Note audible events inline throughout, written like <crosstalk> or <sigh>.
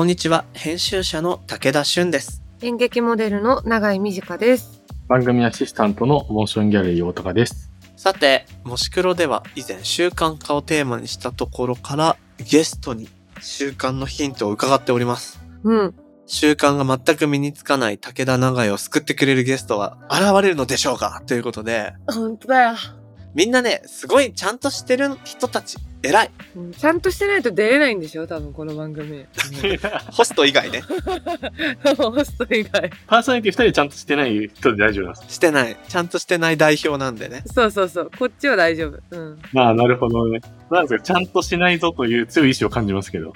こんにちは、編集者の武田俊です。演劇モデルの永井美智香です。番組アシスタントのモーションギャラリー大高です。さて、もし黒では以前習慣化をテーマにしたところからゲストに習慣のヒントを伺っております。うん。習慣が全く身につかない武田長井を救ってくれるゲストは現れるのでしょうか？ということで、本当だよ。みんなね、すごいちゃんとしてる人たち、偉い。うんちゃんとしてないと出れないんでしょ？多分この番組。<laughs> ホスト以外ね。<laughs> ホスト以外。パーソナリティ二人ちゃんとしてない人で大丈夫なんです。してない。ちゃんとしてない代表なんでね。そうそうそう。こっちは大丈夫。うん。まあ、なるほどね。なんですか、ちゃんとしないぞという強い意志を感じますけど。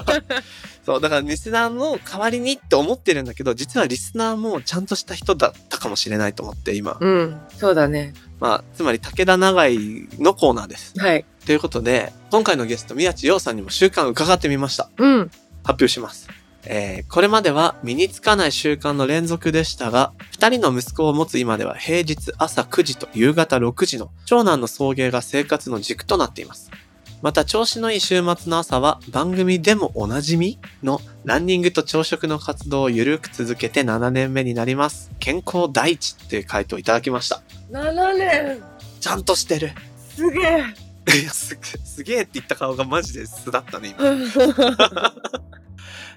<laughs> そう、だからリスナーの代わりにって思ってるんだけど、実はリスナーもちゃんとした人だったかもしれないと思って今。うん。そうだね。まあ、つまり武田長井のコーナーです。はい。ということで、今回のゲスト、宮地洋さんにも習慣伺ってみました。うん。発表します。えーこれまでは身につかない習慣の連続でしたが、二人の息子を持つ今では平日朝9時と夕方6時の長男の送迎が生活の軸となっています。また調子のいい週末の朝は番組でもおなじみのランニングと朝食の活動をゆるく続けて7年目になります。健康第一っていう回答をいただきました。7年ちゃんとしてる。すげえいや、す、すげえって言った顔がマジで素だったね、今。<laughs>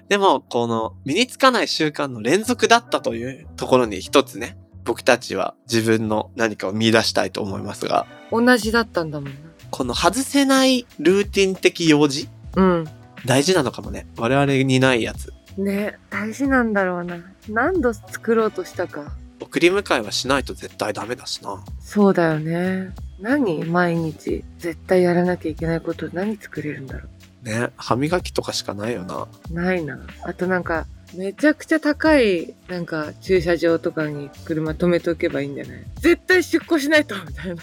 でも、この身につかない習慣の連続だったというところに一つね、僕たちは自分の何かを見出したいと思いますが、同じだったんだもんな。この外せないルーティン的用事、うん。大事なのかもね。我々にないやつ。ね大事なんだろうな。何度作ろうとしたか。送り迎えはしないと絶対ダメだしな。そうだよね。何？毎日絶対やらなきゃいけないこと何作れるんだろね、歯磨きとかしかないよな。う。ないな。あとなんか、めちゃくちゃ高い、なんか、駐車場とかに車止めておけばいいんじゃない？絶対出庫しないと、みたいな。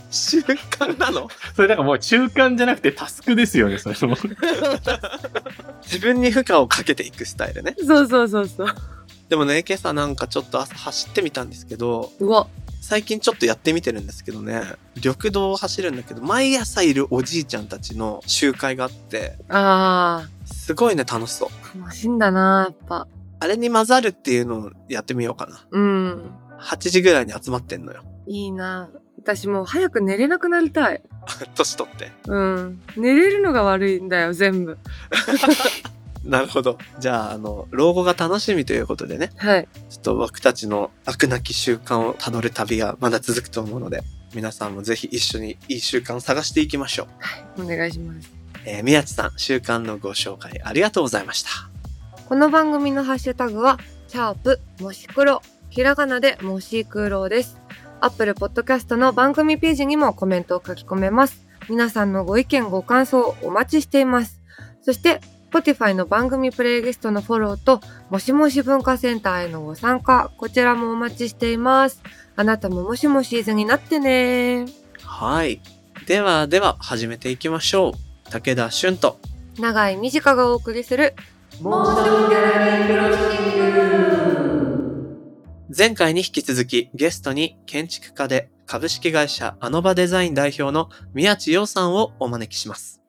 <laughs> 習慣なの？それなんかもう中間じゃなくてタスクですよね、それも。<laughs> 自分に負荷をかけていくスタイルね。そうそうそうそう。でもね、今朝なんかちょっと朝走ってみたんですけど、うわ、最近ちょっとやってみてるんですけどね、緑道を走るんだけど、毎朝いるおじいちゃんたちの集会があって、あすごいね、楽しそう。ー、楽しいんだな、やっぱ。あれに混ざるっていうのをやってみようかな。うん。8時ぐらいに集まってんのよ。いいな。私もう早く寝れなくなりたい。<laughs> 年取って。うん。寝れるのが悪いんだよ、全部。<laughs> なるほど。じゃあ、あの、老後が楽しみということでね、はい。ちょっと僕たちの飽くなき習慣をたどる旅がまだ続くと思うので、皆さんもぜひ一緒にいい習慣を探していきましょう。お願いします。えー、宮地さん、習慣のご紹介ありがとうございました。この番組のハッシュタグは、シャープもし黒。ひらがなでもし黒です。アップルポッドキャストの番組ページにもコメントを書き込めます。皆さんのご意見ご感想お待ちしています。そして、Spotify の番組プレイリストのフォローと、もしもし文化センターへのご参加、こちらもお待ちしています。あなたももしもしーずになってねはい。ではでは始めていきましょう。武田俊と。長い短がお送りする、前回に引き続きゲストに建築家で株式会社アノバデザイン代表の宮地洋さんをお招きします。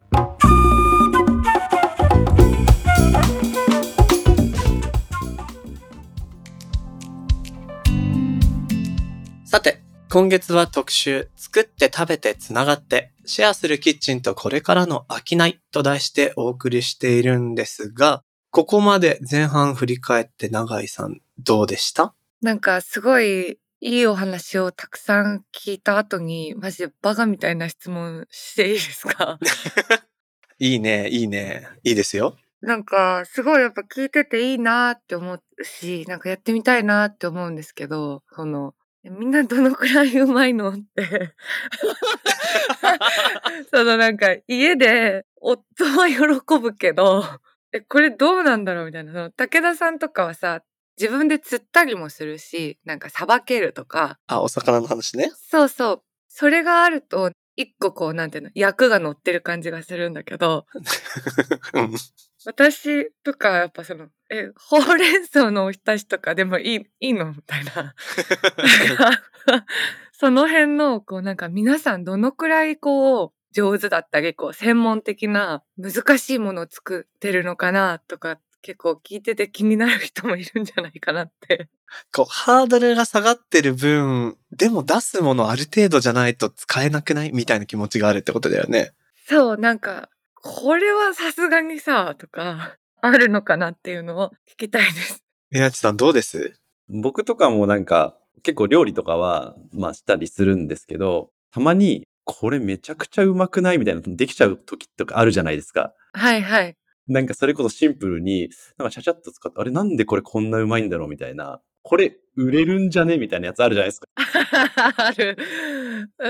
さて、今月は特集、作って食べてつながって、シェアするキッチンとこれからの商いと題してお送りしているんですが、ここまで前半振り返って永井さんどうでした？なんかすごいいいお話をたくさん聞いた後に、マジでバカみたいな質問していいですか？<laughs> いいね、いいね。いいですよ。なんかすごいやっぱ聞いてていいなって思うし、なんかやってみたいなって思うんですけど、その、みんなどのくらいうまいのって。<laughs> そのなんか家で夫は喜ぶけど、え、これどうなんだろうみたいな。その武田さんとかはさ、自分で釣ったりもするし、なんかさばけるとか、あ、お魚の話ね。そうそう。それがあると、一個こう、なんていうの、役が乗ってる感じがするんだけど、<laughs> うん。私とかやっぱその、え、ほうれん草のおひたしとかでもいい、いいの？みたいな。<laughs> その辺の、こうなんか皆さんどのくらいこう、上手だったり、こう、専門的な難しいものを作ってるのかなとか、結構聞いてて気になる人もいるんじゃないかなって。こう、ハードルが下がってる分、でも出すものある程度じゃないと使えなくない？みたいな気持ちがあるってことだよね。そう、なんか、これはさすがにさ、とか、あるのかなっていうのを聞きたいです。宮地さんどうです？僕とかもなんか、結構料理とかは、まあしたりするんですけど、たまに、これめちゃくちゃうまくないみたいなのできちゃう時とかあるじゃないですか。はいはい。なんかそれこそシンプルに、なんかちゃちゃっと使って、あれなんでこれこんなうまいんだろうみたいな。これ売れるんじゃね？みたいなやつあるじゃないですか。<laughs> ある。う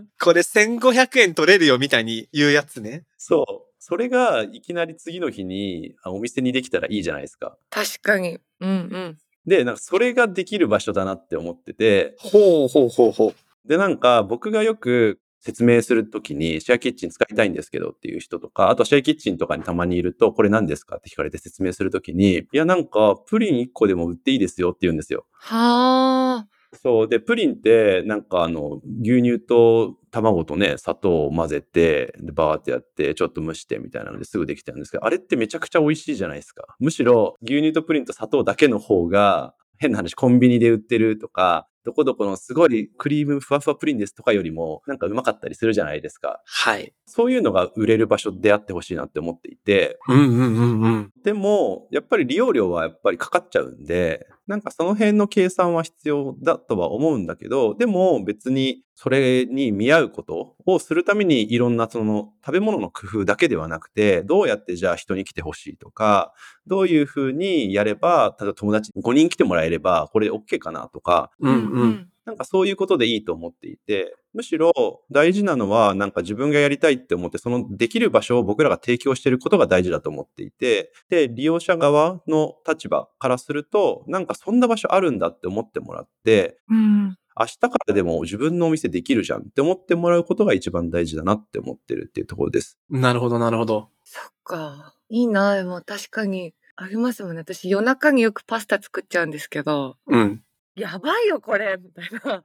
ん。これ1500円取れるよみたいに言うやつね。そう。それがいきなり次の日にあお店にできたらいいじゃないですか。確かに。うんうん。で、なんかそれができる場所だなって思ってて、ほうほうほうほう。で、なんか僕がよく説明するときにシェアキッチン使いたいんですけどっていう人とか、あとシェアキッチンとかにたまにいると、これ何ですかって聞かれて説明するときに、いやなんかプリン1個でも売っていいですよって言うんですよ。はあ。そう。で、プリンって、なんかあの、牛乳と卵とね、砂糖を混ぜて、で、バーってやって、ちょっと蒸してみたいなのですぐできちゃうんですけど、あれってめちゃくちゃ美味しいじゃないですか。むしろ、牛乳とプリンと砂糖だけの方が、変な話、コンビニで売ってるとか、どこどこのすごいクリームふわふわプリンですとかよりも、なんかうまかったりするじゃないですか。はい。そういうのが売れる場所であってほしいなって思っていて、うんうんうんうん。でも、やっぱり利用料はやっぱりかかっちゃうんで、なんかその辺の計算は必要だとは思うんだけど、でも別にそれに見合うことをするためにいろんなその食べ物の工夫だけではなくて、どうやってじゃあ人に来てほしいとか、どういうふうにやれば、例えば友達5人来てもらえればこれ OK かなとか、うんうん。なんかそういうことでいいと思っていて、むしろ大事なのはなんか自分がやりたいって思って、そのできる場所を僕らが提供していることが大事だと思っていて、で、利用者側の立場からすると、なんかそんな場所あるんだって思ってもらって、うん。明日からでも自分のお店できるじゃんって思ってもらうことが一番大事だなって思ってるっていうところです。なるほどなるほど。そっか。いいな。でも確かにありますもんね。私夜中によくパスタ作っちゃうんですけど、うん。やばいよこれみたいな。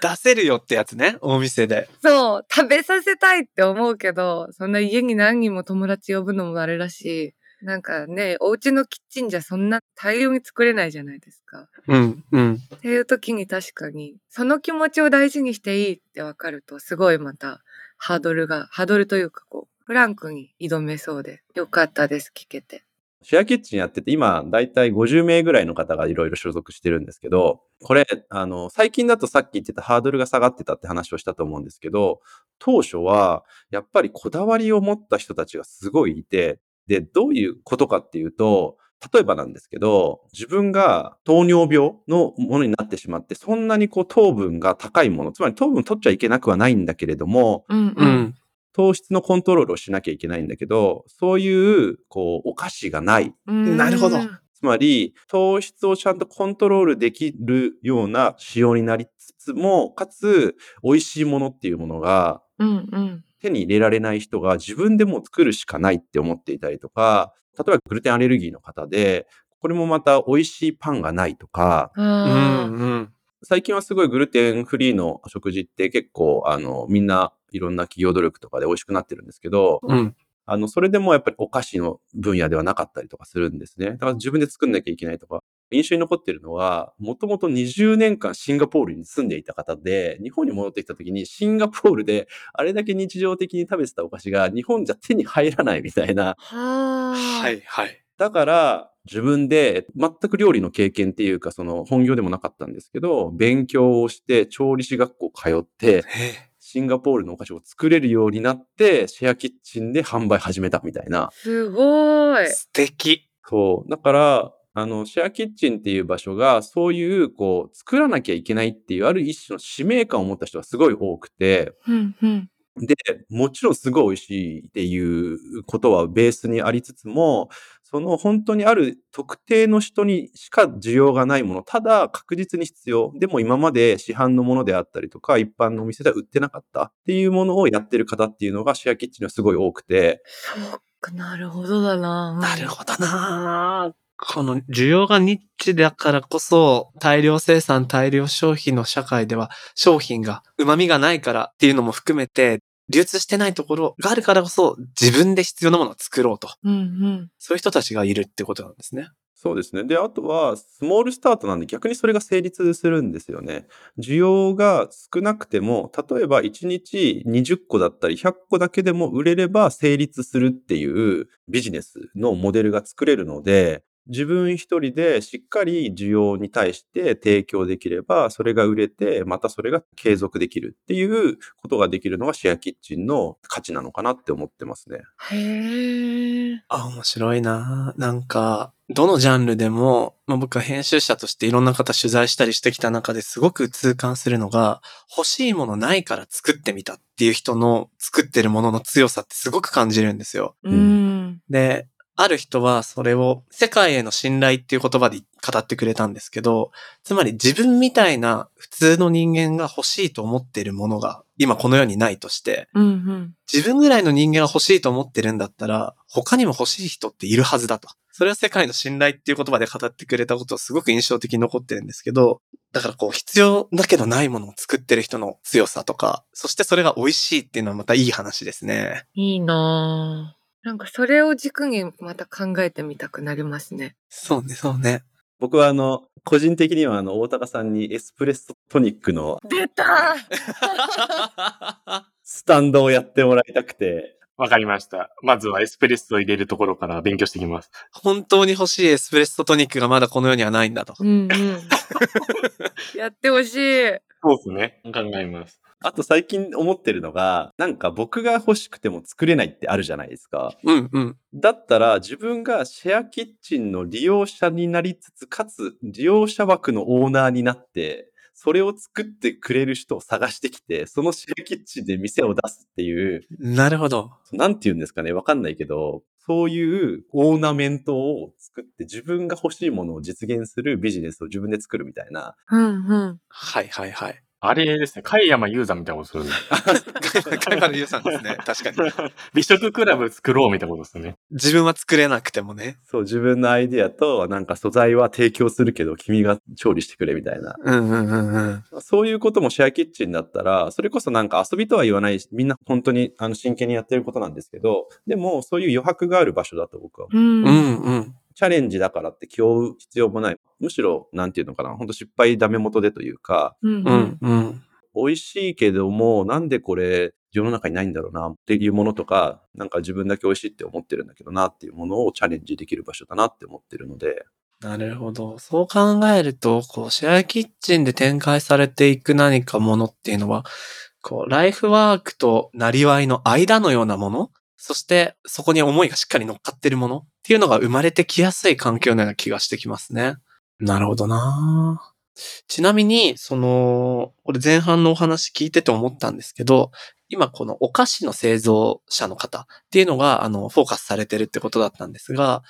<laughs> 出せるよってやつね、お店で。そう、食べさせたいって思うけど、そんな家に何人も友達呼ぶのもあれだし、なんかね、お家のキッチンじゃそんな大量に作れないじゃないですか。うんうん。っていう時に確かに、その気持ちを大事にしていいってわかると、すごいまたハードルが、ハードルというかこう、フランクに挑めそうで、よかったです、聞けて。シェアキッチンやってて、今、だいたい50名ぐらいの方がいろいろ所属してるんですけど、これ、あの、最近だとさっき言ってたハードルが下がってたって話をしたと思うんですけど、当初は、やっぱりこだわりを持った人たちがすごいいて、で、どういうことかっていうと、例えばなんですけど、自分が糖尿病のものになってしまって、そんなにこう糖分が高いもの、つまり糖分取っちゃいけなくはないんだけれども、うんううん。ん。糖質のコントロールをしなきゃいけないんだけど、そういう、こう、お菓子がない。うんなるほどつまり、糖質をちゃんとコントロールできるような仕様になりつつも、かつ、美味しいものっていうものがうんうん。手に入れられない人が自分でもう作るしかないって思っていたりとか、例えばグルテンアレルギーの方で、これもまた美味しいパンがないとか、うあんうん。最近はすごいグルテンフリーの食事って結構、あの、みんないろんな企業努力とかで美味しくなってるんですけど、うん。あの、それでもやっぱりお菓子の分野ではなかったりとかするんですね。だから自分で作んなきゃいけないとか。印象に残ってるのは、もともと20年間シンガポールに住んでいた方で、日本に戻ってきた時にシンガポールであれだけ日常的に食べてたお菓子が日本じゃ手に入らないみたいな。はいはい。だから、自分で全く料理の経験っていうか、その本業でもなかったんですけど、勉強をして調理師学校通って、へシンガポールのお菓子を作れるようになって、シェアキッチンで販売始めたみたいな。すごいえ。。素敵。そう。だから、あの、シェアキッチンっていう場所が、そういう、こう、作らなきゃいけないっていう、ある一種の使命感を持った人がすごい多くて、うんうん。で、もちろんすごい美味しいっていうことはベースにありつつも、その本当にある特定の人にしか需要がないもの、ただ確実に必要。でも今まで市販のものであったりとか、一般のお店では売ってなかったっていうものをやってる方っていうのがシェアキッチンにはすごい多くて、そうか、なるほどだな。なるほどなこの需要がニッチだからこそ大量生産大量消費の社会では商品が旨味がないからっていうのも含めて流通してないところがあるからこそ自分で必要なものを作ろうと。うんうん。そういう人たちがいるってことなんですね。そうですね。で、あとは、スモールスタートなんで逆にそれが成立するんですよね。需要が少なくても、例えば1日20個だったり100個だけでも売れれば成立するっていうビジネスのモデルが作れるので、自分一人でしっかり需要に対して提供できれば、それが売れて、またそれが継続できるっていうことができるのがシェアキッチンの価値なのかなって思ってますね。へえ。あ、面白いななんか、どのジャンルでも、まあ、僕は編集者としていろんな方取材したりしてきた中ですごく痛感するのが、欲しいものないから作ってみたっていう人の作ってるものの強さってすごく感じるんですよ。うん。で、ある人はそれを世界への信頼っていう言葉で語ってくれたんですけど、つまり自分みたいな普通の人間が欲しいと思ってるものが今この世にないとして、うんうん。自分ぐらいの人間が欲しいと思ってるんだったら、他にも欲しい人っているはずだと。それは世界の信頼っていう言葉で語ってくれたことをすごく印象的に残ってるんですけど、だからこう必要だけどないものを作ってる人の強さとか、そしてそれが美味しいっていうのはまたいい話ですね。いいなぁ。なんかそれを軸にまた考えてみたくなりますね。そうね、そうね。僕はあの、個人的にはあの、大高さんにエスプレッソトニックの出た <laughs> スタンドをやってもらいたくて、わかりました。まずはエスプレッソを入れるところから勉強してきます。本当に欲しいエスプレッソトニックがまだこの世にはないんだと。うんうん。<laughs> やってほしい。そうですね。考えます。あと最近思ってるのが、なんか僕が欲しくても作れないってあるじゃないですか。うんうん。だったら自分がシェアキッチンの利用者になりつつ、かつ利用者枠のオーナーになって、それを作ってくれる人を探してきて、そのシェアキッチンで店を出すっていう、なるほど。なんて言うんですかね、わかんないけど、そういうオーナメントを作って自分が欲しいものを実現するビジネスを自分で作るみたいな。うんうん。はいはいはい。あれですね。貝山雄山みたいなことするんだ。カイマルユウさんですね。確かに。<laughs> 美食クラブ作ろうみたいなことですね。自分は作れなくてもね。そう、自分のアイディアと、なんか素材は提供するけど、君が調理してくれみたいな。うんうんうんうん。そういうこともシェアキッチンだったら、それこそなんか遊びとは言わないし、みんな本当にあの真剣にやってることなんですけど、でもそういう余白がある場所だと僕は思う。うん。うんうん。チャレンジだからって気負う必要もない。むしろ、なんていうのかな、本当失敗ダメ元でというか、うんう。んうん。美味しいけども、なんでこれ世の中にないんだろうなっていうものとか、なんか自分だけ美味しいって思ってるんだけどなっていうものをチャレンジできる場所だなって思ってるので、なるほど。そう考えると、こう、シェアキッチンで展開されていく何かものっていうのは、こう、ライフワークとなりわいの間のようなものそして、そこに思いがしっかり乗っかってるものっていうのが生まれてきやすい環境のような気がしてきますね。なるほどなちなみに、その、これ前半のお話聞いてて思ったんですけど、今このお菓子の製造者の方っていうのが、あの、フォーカスされてるってことだったんですが、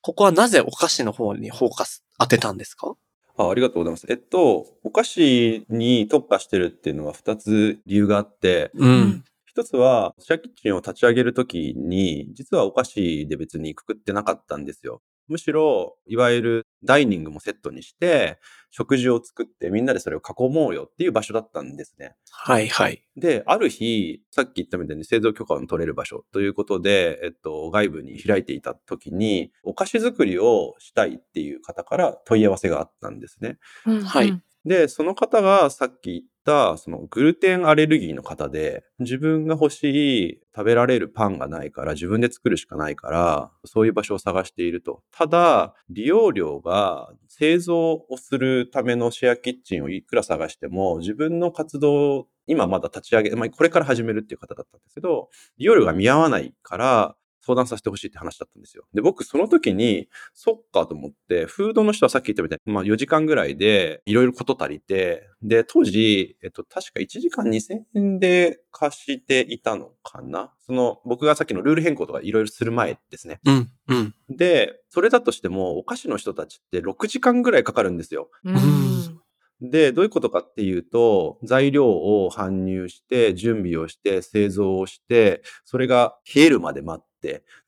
ここはなぜお菓子の方にフォーカス当てたんですか？あありがとうございます。えっと、お菓子に特化してるっていうのは2つ理由があって、うん。一つは、シェアキッチンを立ち上げるときに、実はお菓子で別にくくってなかったんですよ。むしろ、いわゆるダイニングもセットにして、食事を作ってみんなでそれを囲もうよっていう場所だったんですね。はいはい。で、ある日、さっき言ったみたいに製造許可の取れる場所ということで、えっと、外部に開いていた時に、お菓子作りをしたいっていう方から問い合わせがあったんですね。うん。はい。で、その方がさっき言った、そのグルテンアレルギーの方で、自分が欲しい食べられるパンがないから自分で作るしかないから、そういう場所を探していると。ただ、利用料が製造をするためのシェアキッチンをいくら探しても、自分の活動、今まだ立ち上げ、まあ、これから始めるっていう方だったんですけど、利用料が見合わないから、相談させてほしいって話だったんですよ。で、僕その時に、そっかと思って、フードの人はさっき言ったみたいに、まあ4時間ぐらいでいろいろこと足りて、で、当時、えっと、確か1時間2000円で貸していたのかな？その、僕がさっきのルール変更とかいろいろする前ですね。うん、うん。で、それだとしても、お菓子の人たちって6時間ぐらいかかるんですよ。うん。で、どういうことかっていうと、材料を搬入して、準備をして、製造をして、それが冷えるまで待って、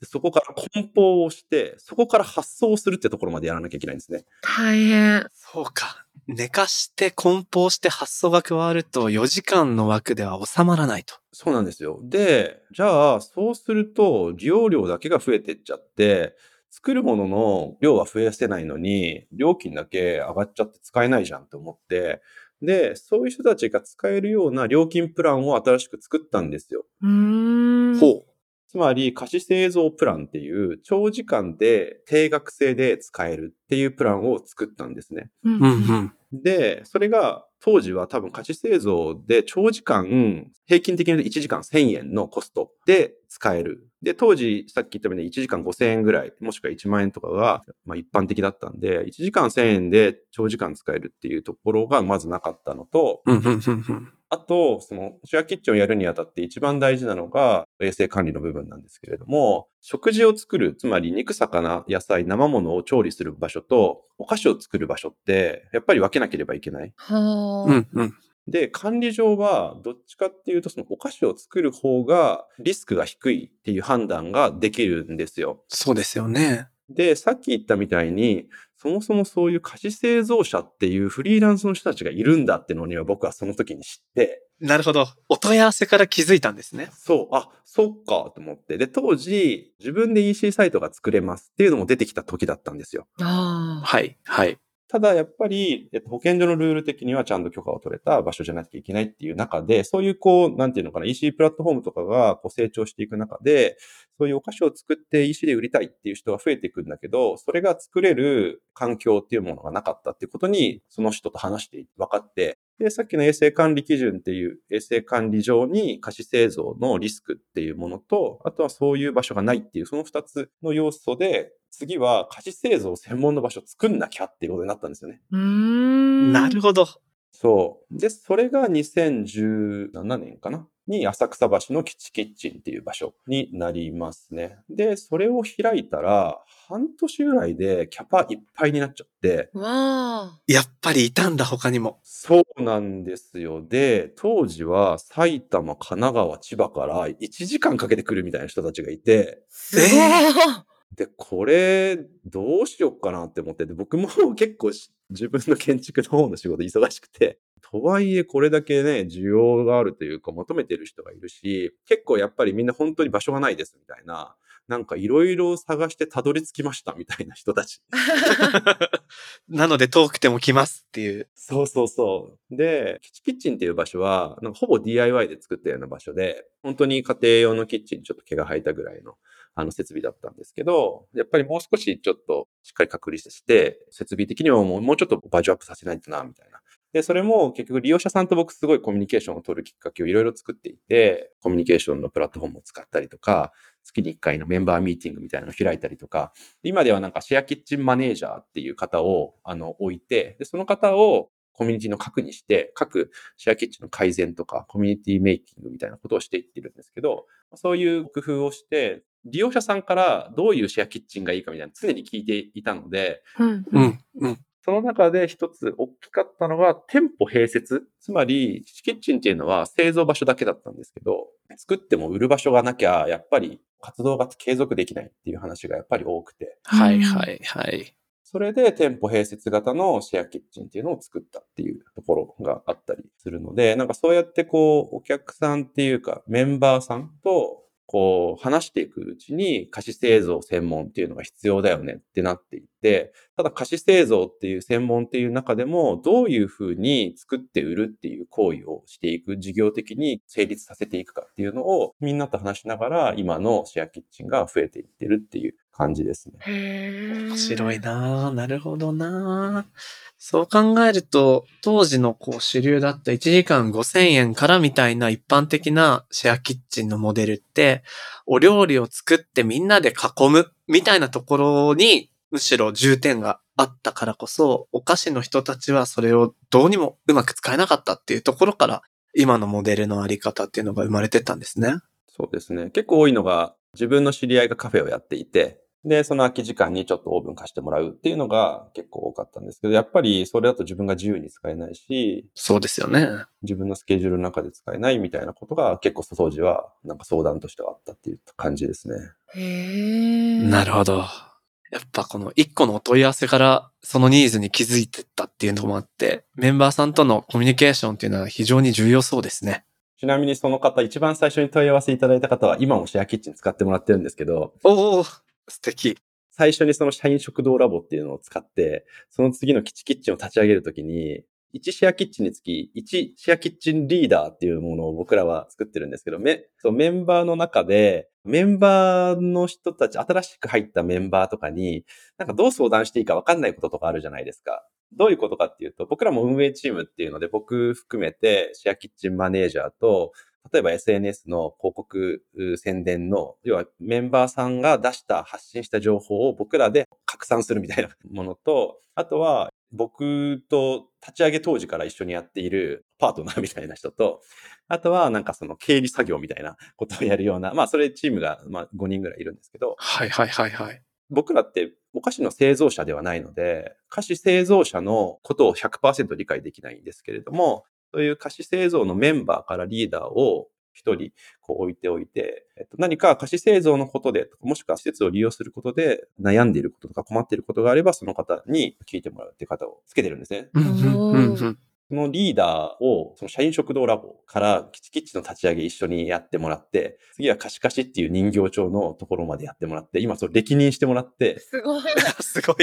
そこから梱包をして、そこから発送するってところまでやらなきゃいけないんですね。大変。そうか。寝かして梱包して発送が加わると4時間の枠では収まらないと。そうなんですよ。で、じゃあ、そうすると、利用量だけが増えてっちゃって、作るものの量は増やせないのに、料金だけ上がっちゃって使えないじゃんって思って、で、そういう人たちが使えるような料金プランを新しく作ったんですよ。うーん。ほう。つまり、貸し製造プランっていう、長時間で定額制で使えるっていうプランを作ったんですね。で、それが当時は多分貸し製造で長時間、平均的に言うと1時間1000円のコストで使える。で、当時さっき言ったように1時間5000円ぐらい、もしくは1万円とかが、まあ、一般的だったんで、1時間1000円で長時間使えるっていうところがまずなかったのと。あと、その、シェアキッチンをやるにあたって一番大事なのが衛生管理の部分なんですけれども、食事を作る、つまり肉、魚、野菜、生物を調理する場所と、お菓子を作る場所って、やっぱり分けなければいけない。はあ。うんうん。で、管理上は、どっちかっていうと、そのお菓子を作る方がリスクが低いっていう判断ができるんですよ。そうですよね。で、さっき言ったみたいに、そもそもそういう菓子製造者っていうフリーランスの人たちがいるんだってのには僕はその時に知って、なるほど。お問い合わせから気づいたんですね。そう、あ、そっかと思って。で、当時、自分で EC サイトが作れますっていうのも出てきた時だったんですよ。ああ。はい。はい。ただやっぱり、えっと、保健所のルール的にはちゃんと許可を取れた場所じゃなきゃいけないっていう中で、そういうこう、なんていうのかな、EC プラットフォームとかがこう成長していく中で、そういうお菓子を作って EC で売りたいっていう人が増えていくんだけど、それが作れる環境っていうものがなかったっていうことに、その人と話して分かって、で、さっきの衛生管理基準っていう衛生管理上に菓子製造のリスクっていうものと、あとはそういう場所がないっていう、その二つの要素で、次は菓子製造専門の場所を作んなきゃっていうことになったんですよね。うーん。なるほど。そう。で、それが2017年かなに浅草橋の基地キッチンっていう場所になりますね。で、それを開いたら、半年ぐらいでキャパいっぱいになっちゃって、わあ。やっぱりいたんだ、他にも。そうなんですよ。で、当時は埼玉、神奈川、千葉から1時間かけてくるみたいな人たちがいて、すごい。で、これ、どうしよっかなって思ってて、僕も <laughs> 結構し自分の建築の方の仕事忙しくて、<laughs> とはいえこれだけね、需要があるというか求めてる人がいるし、結構やっぱりみんな本当に場所がないですみたいな、なんかいろいろ探してたどり着きましたみたいな人たち。<laughs> なので遠くても来ますっていう。そうそうそう。で、キチキッチンっていう場所は、なんかほぼ DIY で作ったような場所で、本当に家庭用のキッチンにちょっと毛が生えたぐらいのあの設備だったんですけど、やっぱりもう少しちょっとしっかり隔離して、設備的にはもうもうちょっとバージョンアップさせないとな、みたいな。で、それも結局利用者さんと僕すごいコミュニケーションを取るきっかけをいろいろ作っていて、コミュニケーションのプラットフォームを使ったりとか、月に1回のメンバーミーティングみたいなのを開いたりとか、今ではなんかシェアキッチンマネージャーっていう方をあの置いて、で、その方をコミュニティの核にして、各シェアキッチンの改善とか、コミュニティメイキングみたいなことをしていってるんですけど、そういう工夫をして、利用者さんからどういうシェアキッチンがいいかみたいなの常に聞いていたので、うんう。ん。うん。その中で一つ大きかったのが店舗併設。つまり、キッチンっていうのは製造場所だけだったんですけど、作っても売る場所がなきゃ、やっぱり活動が継続できないっていう話がやっぱり多くて。はいはいはい。それで店舗併設型のシェアキッチンっていうのを作ったっていうところがあったりするので、なんかそうやってこう、お客さんっていうかメンバーさんとこう話していくうちに菓子製造専門っていうのが必要だよねってなっていって、ただ菓子製造っていう専門っていう中でもどういうふうに作って売るっていう行為をしていく事業的に成立させていくかっていうのをみんなと話しながら今のシェアキッチンが増えていってるっていう感じですね。面白いなぁ。なるほどなぁ。そう考えると、当時のこう主流だった1時間5000円からみたいな一般的なシェアキッチンのモデルって、お料理を作ってみんなで囲むみたいなところに、むしろ重点があったからこそ、お菓子の人たちはそれをどうにもうまく使えなかったっていうところから、今のモデルのあり方っていうのが生まれてったんですね。そうですね。結構多いのが、自分の知り合いがカフェをやっていて、で、その空き時間にちょっとオーブン貸してもらうっていうのが結構多かったんですけど、やっぱりそれだと自分が自由に使えないし、そうですよね。自分のスケジュールの中で使えないみたいなことが結構当時はなんか相談としてはあったっていう感じですね。へえ。なるほど。やっぱこの一個のお問い合わせからそのニーズに気づいてったっていうのもあって、メンバーさんとのコミュニケーションっていうのは非常に重要そうですね。ちなみにその方、一番最初に問い合わせいただいた方は、今もシェアキッチン使ってもらってるんですけど、おお素敵。最初にその社員食堂ラボっていうのを使って、その次の基地キッチンを立ち上げるときに、1シェアキッチンにつき、1シェアキッチンリーダーっていうものを僕らは作ってるんですけど、メそメンバーの中で、メンバーの人たち、新しく入ったメンバーとかに、なんかどう相談していいか分かんないこととかあるじゃないですか。どういうことかっていうと、僕らも運営チームっていうので、僕含めてシェアキッチンマネージャーと、例えば SNS の広告宣伝の、要はメンバーさんが出した、発信した情報を僕らで拡散するみたいなものと、あとは僕と立ち上げ当時から一緒にやっているパートナーみたいな人と、あとはなんかその経理作業みたいなことをやるような、まあそれチームがまあ5人ぐらいいるんですけど、はいはいはいはい。僕らってお菓子の製造者ではないので、菓子製造者のことを100%理解できないんですけれども、という菓子製造のメンバーからリーダーを一人こう置いておいて、えっと、何か菓子製造のことで、もしくは施設を利用することで悩んでいることとか困っていることがあれば、その方に聞いてもらうっていう方をつけてるんですね。そのリーダーを、その社員食堂ラボからキチキッチの立ち上げ一緒にやってもらって、次は貸し貸しっていう人形町のところまでやってもらって、今それ歴任してもらって、すごい。<laughs> すごい。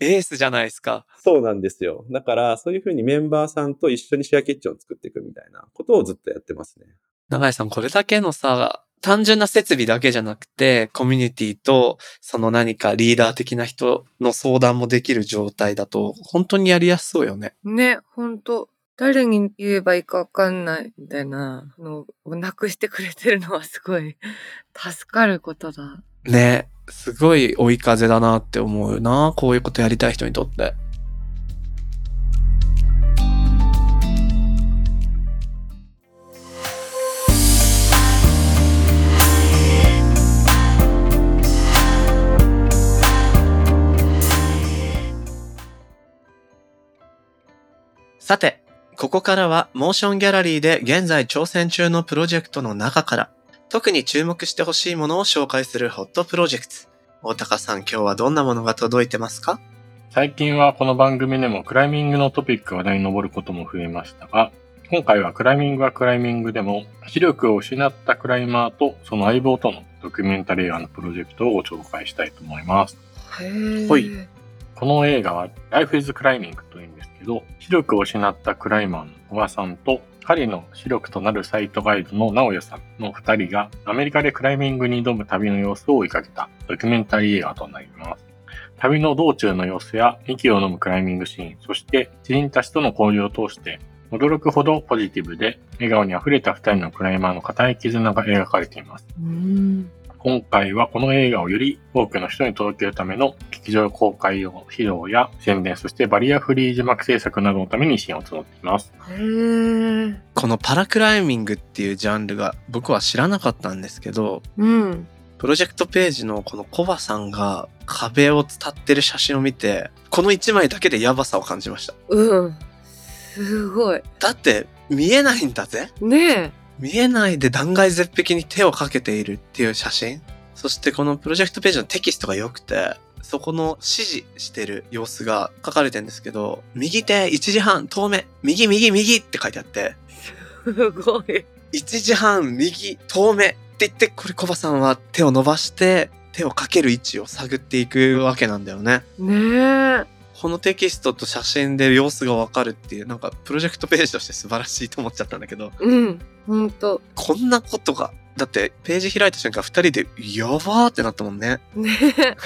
エースじゃないですか。そうなんですよ。だから、そういうふうにメンバーさんと一緒にシェアキッチンを作っていくみたいなことをずっとやってますね。永井さん、これだけのさ、単純な設備だけじゃなくて、コミュニティと、その何かリーダー的な人の相談もできる状態だと、本当にやりやすそうよね。ね、ほんと。誰に言えばいいかわかんないみたいなのをなくしてくれてるのはすごい <laughs> 助かることだ。ね。すごい追い風だなって思うな。こういうことやりたい人にとって。さて、ここからはモーションギャラリーで現在挑戦中のプロジェクトの中から特に注目してほしいものを紹介するホットプロジェクト。大高さん、今日はどんなものが届いてますか？最近はこの番組でもクライミングのトピックが話題に上ることも増えましたが、今回はクライミングはクライミングでも視力を失ったクライマーとその相棒とのドキュメンタリー映画のプロジェクトをご紹介したいと思います。へーほいこの映画は Life is Climbing というど、視力を失ったクライマーの小川さんと彼の視力となるサイトガイドの直哉さんの二人がアメリカでクライミングに挑む旅の様子を追いかけたドキュメンタリー映画となります。旅の道中の様子や息を飲むクライミングシーン、そして知人たちとの交流を通して驚くほどポジティブで笑顔に溢れた二人のクライマーの固い絆が描かれています。今回はこの映画をより多くの人に届けるための劇場公開用披露や宣伝、そしてバリアフリー字幕制作などのために支援を募っています。このパラクライミングっていうジャンルが僕は知らなかったんですけど、うん。プロジェクトページのこのコバさんが壁を伝ってる写真を見て、この一枚だけでヤバさを感じました。うん。すごい。だって見えないんだぜねえ。見えないで断崖絶壁に手をかけているっていう写真そしてこのプロジェクトページのテキストが良くて、そこの指示してる様子が書かれてるんですけど、右手1時半遠目、右右右って書いてあって、すごい。1時半右遠目って言って、これコバさんは手を伸ばして、手をかける位置を探っていくわけなんだよね。ねえ。このテキストと写真で様子がわかるっていう、なんかプロジェクトページとして素晴らしいと思っちゃったんだけど、うん。ほんと。こんなことが、だってページ開いた瞬間二人で、やばーってなったもんね。ねえ。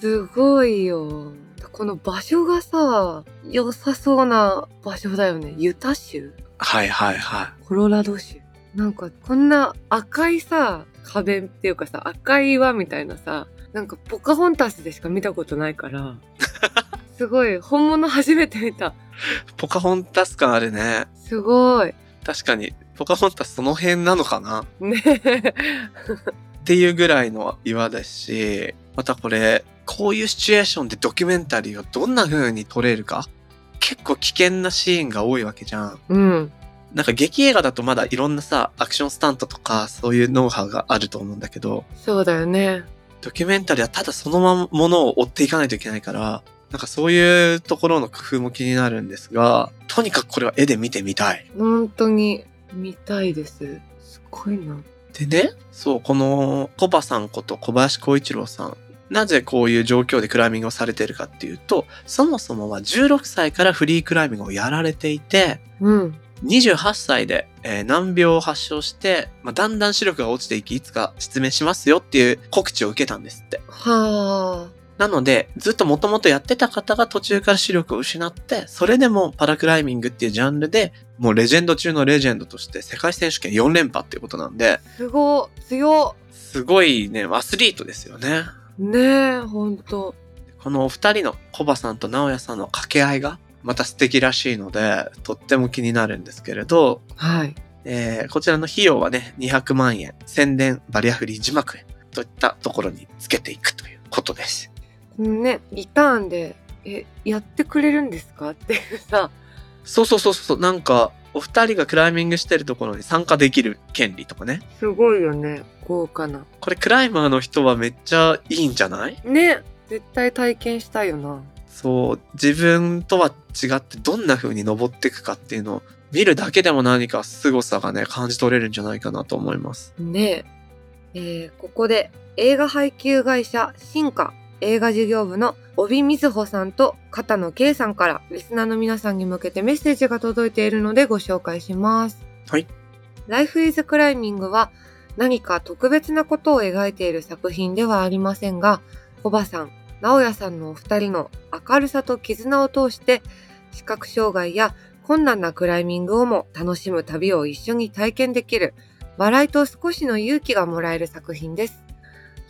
すごいよ。この場所がさ、良さそうな場所だよね。ユタ州？はいはいはコロラド州なんかこんな赤いさ、壁っていうかさ、赤い岩みたいなさ、なんかポカホンタスでしか見たことないから、<laughs> すごい、本物初めて見た。い。ポカホンタス感あるね。すごい。確かに、ポカホンタスその辺なのかな？ねえ。っていうぐらいの岩ですし、またこれ、こういうシチュエーションでドキュメンタリーをどんな風に撮れるか？結構危険なシーンが多いわけじゃん。うん。なんか劇映画だとまだいろんなさ、アクションスタントとかそういうノウハウがあると思うんだけど、そうだよね。ドキュメンタリーはただそのままものを追っていかないといけないから、なんかそういうところの工夫も気になるんですが、とにかくこれは絵で見てみたい。本当に見たいです。すごいな。でね、そう、このコバさんこと小林光一郎さん。なぜこういう状況でクライミングをされているかっていうと、そもそもは16歳からフリークライミングをやられていて、うん。28歳で、えー難病を発症して、まあ、だんだん視力が落ちていき、いつか失明しますよっていう告知を受けたんですって。はなので、ずっともともとやってた方が途中から視力を失って、それでもパラクライミングっていうジャンルで、もうレジェンド中のレジェンドとして世界選手権4連覇っていうことなんで、あ。すごい。強すごいね、アスリートですよね。っ。ねえ、ほんと。このお二人のコバさんと直哉さんの掛け合いが、また素敵らしいので、とっても気になるんですけれど、はい。えーこちらの費用はね、200万円、宣伝、バリアフリー字幕へといったところにつけていくということです。ね、リターンで、え、やってくれるんですか？<laughs> っていうさ。そうそうそうそう、なんか、お二人がクライミングしてるところに参加できる権利とかね。すごいよね。豪華な。これクライマーの人はめっちゃいいんじゃない？ね。絶対体験したいよな。そう、自分とは違ってどんな風に登っていくかっていうのを見るだけでも何か凄さがね、感じ取れるんじゃないかなと思います。ねえ。えーここで映画配給会社進化映画事業部の帯瑞穂さんと片野圭さんからリスナーの皆さんに向けてメッセージが届いているのでご紹介します。はい。Life is Climbing は何か特別なことを描いている作品ではありませんが、コバさん、直哉さんのお二人の明るさと絆を通して視覚障害や困難なクライミングをも楽しむ旅を一緒に体験できる笑いと少しの勇気がもらえる作品です。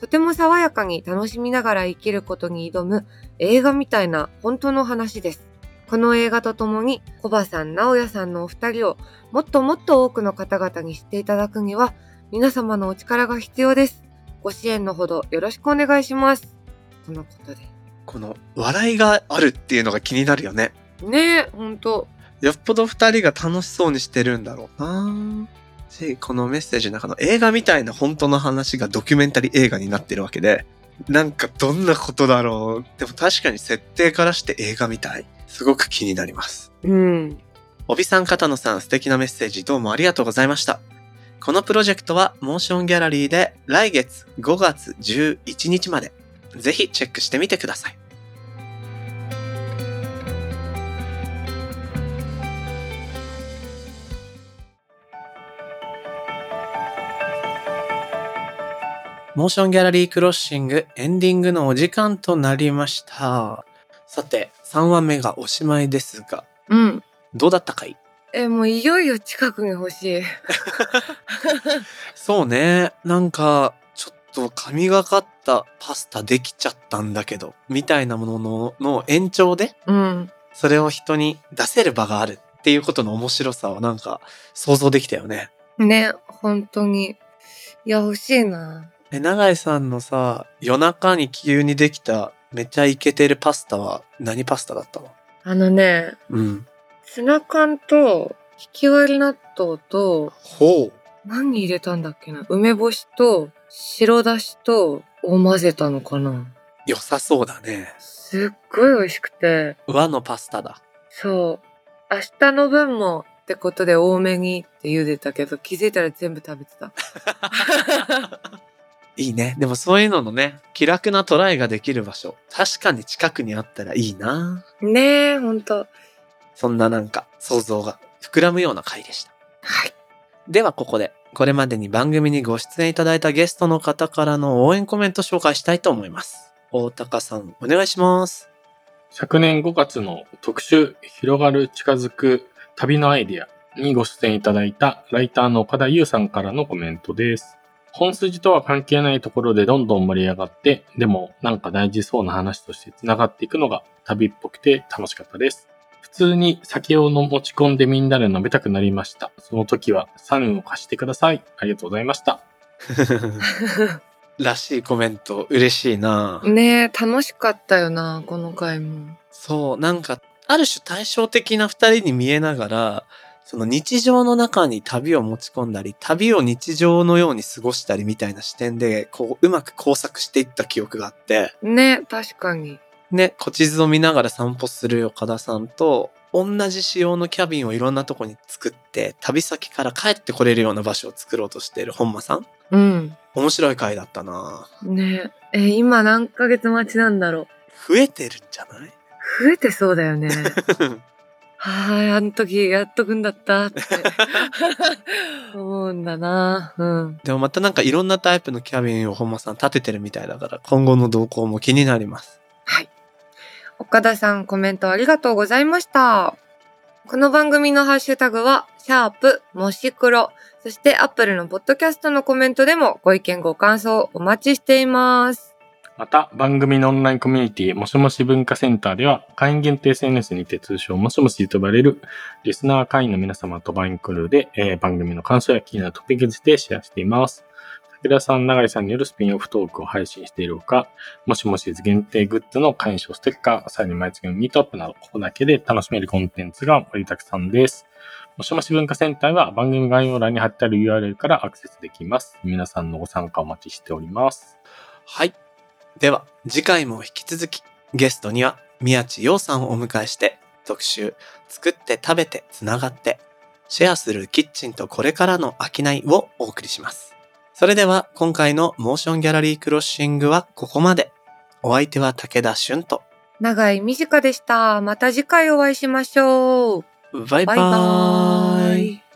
とても爽やかに楽しみながら生きることに挑む映画みたいな本当の話です。この映画とともに、コバさん、直哉さんのお二人をもっともっと多くの方々に知っていただくには、皆様のお力が必要です。ご支援のほどよろしくお願いします。とのことで。この笑いがあるっていうのが気になるよね。ねえ、ほんと。よっぽど二人が楽しそうにしてるんだろうなし、このメッセージの中の映画みたいな本当の話がドキュメンタリー映画になってるわけで、なんかどんなことだろう。でも確かに設定からして映画みたい。すごく気になります。うん。帯さん片野さん素敵なメッセージどうもありがとうございました。このプロジェクトはモーションギャラリーで来月5月11日までぜひチェックしてみてください。モーションギャラリークロッシングエンディングのお時間となりました。さて、3話目がおしまいですが、うん。どうだったかい？え、もういよいよ近くに欲しい。<laughs> そうね。なんか、ちょっと神がかったパスタできちゃったんだけど、みたいなもののの延長で、うん。それを人に出せる場があるっていうことの面白さをなんか想像できたよね。ね、本当に。いや、欲しいな。え、永井さんのさ、夜中に急にできためっちゃイケてるパスタは何パスタだったの？あのね、うん。ツナ缶と、ひき割り納豆と、ほう。何入れたんだっけな？梅干しと、白だしと、を混ぜたのかな？良さそうだね。すっごい美味しくて、和のパスタだ。そう。明日の分もってことで多めにって茹でたけど、気づいたら全部食べてた。<laughs> いいね。でもそういうののね、気楽なトライができる場所。確かに近くにあったらいいな。ねえ、ほんと。そんななんか想像が膨らむような回でした。はい。ではここで、これまでに番組にご出演いただいたゲストの方からの応援コメント紹介したいと思います。大高さん、お願いします。昨年5月の特集広がる近づく旅のアイディアにご出演いただいたライターの岡田優さんからのコメントです。本筋とは関係ないところでどんどん盛り上がって、でもなんか大事そうな話として繋がっていくのが旅っぽくて楽しかったです。普通に酒を持ち込んでみんなで飲めたくなりました。その時はサウンを貸してください。ありがとうございました。<laughs> らしいコメント、嬉しいな。ねえ、楽しかったよな、この回も。そう、なんか、ある種対照的な二人に見えながら、その日常の中に旅を持ち込んだり、旅を日常のように過ごしたりみたいな視点で、こう、うまく工作していった記憶があって、ね、確かに。ね、古地図を見ながら散歩する岡田さんと、同じ仕様のキャビンをいろんなとこに作って、旅先から帰ってこれるような場所を作ろうとしている本間さん。うん。面白い回だったなねえ、今何ヶ月待ちなんだろう。増えてるんじゃない？増えてそうだよね。<laughs> はーい、あの時やっとくんだったって <laughs> 思うんだな。うん。でもまたなんかいろんなタイプのキャビンを本間さん立ててるみたいだから、今後の動向も気になります。はい。岡田さんコメントありがとうございました。この番組のハッシュタグは、シャープ、もし黒、そしてアップルのポッドキャストのコメントでもご意見ご感想お待ちしています。また、番組のオンラインコミュニティ、もしもし文化センターでは、会員限定 SNS にて通称もしもしと呼ばれる、リスナー会員の皆様とバインクルーで、えー番組の感想や気になるトピックについてシェアしています。武田さん、永井さんによるスピンオフトークを配信しているほか、もしもし限定グッズの会員証ステッカー、さらに毎月のミートアップなど、ここだけで楽しめるコンテンツが盛りだくさんです。もしもし文化センターは番組概要欄に貼ってある URL からアクセスできます。皆さんのご参加お待ちしております。はい。では、次回も引き続き、ゲストには宮地洋さんをお迎えして、特集、作って食べてつながって、シェアするキッチンとこれからの商いをお送りします。それでは、今回のモーションギャラリークロッシングはここまで。お相手は武田俊と、長井美智香でした。また次回お会いしましょう。バイババイバーイーイ。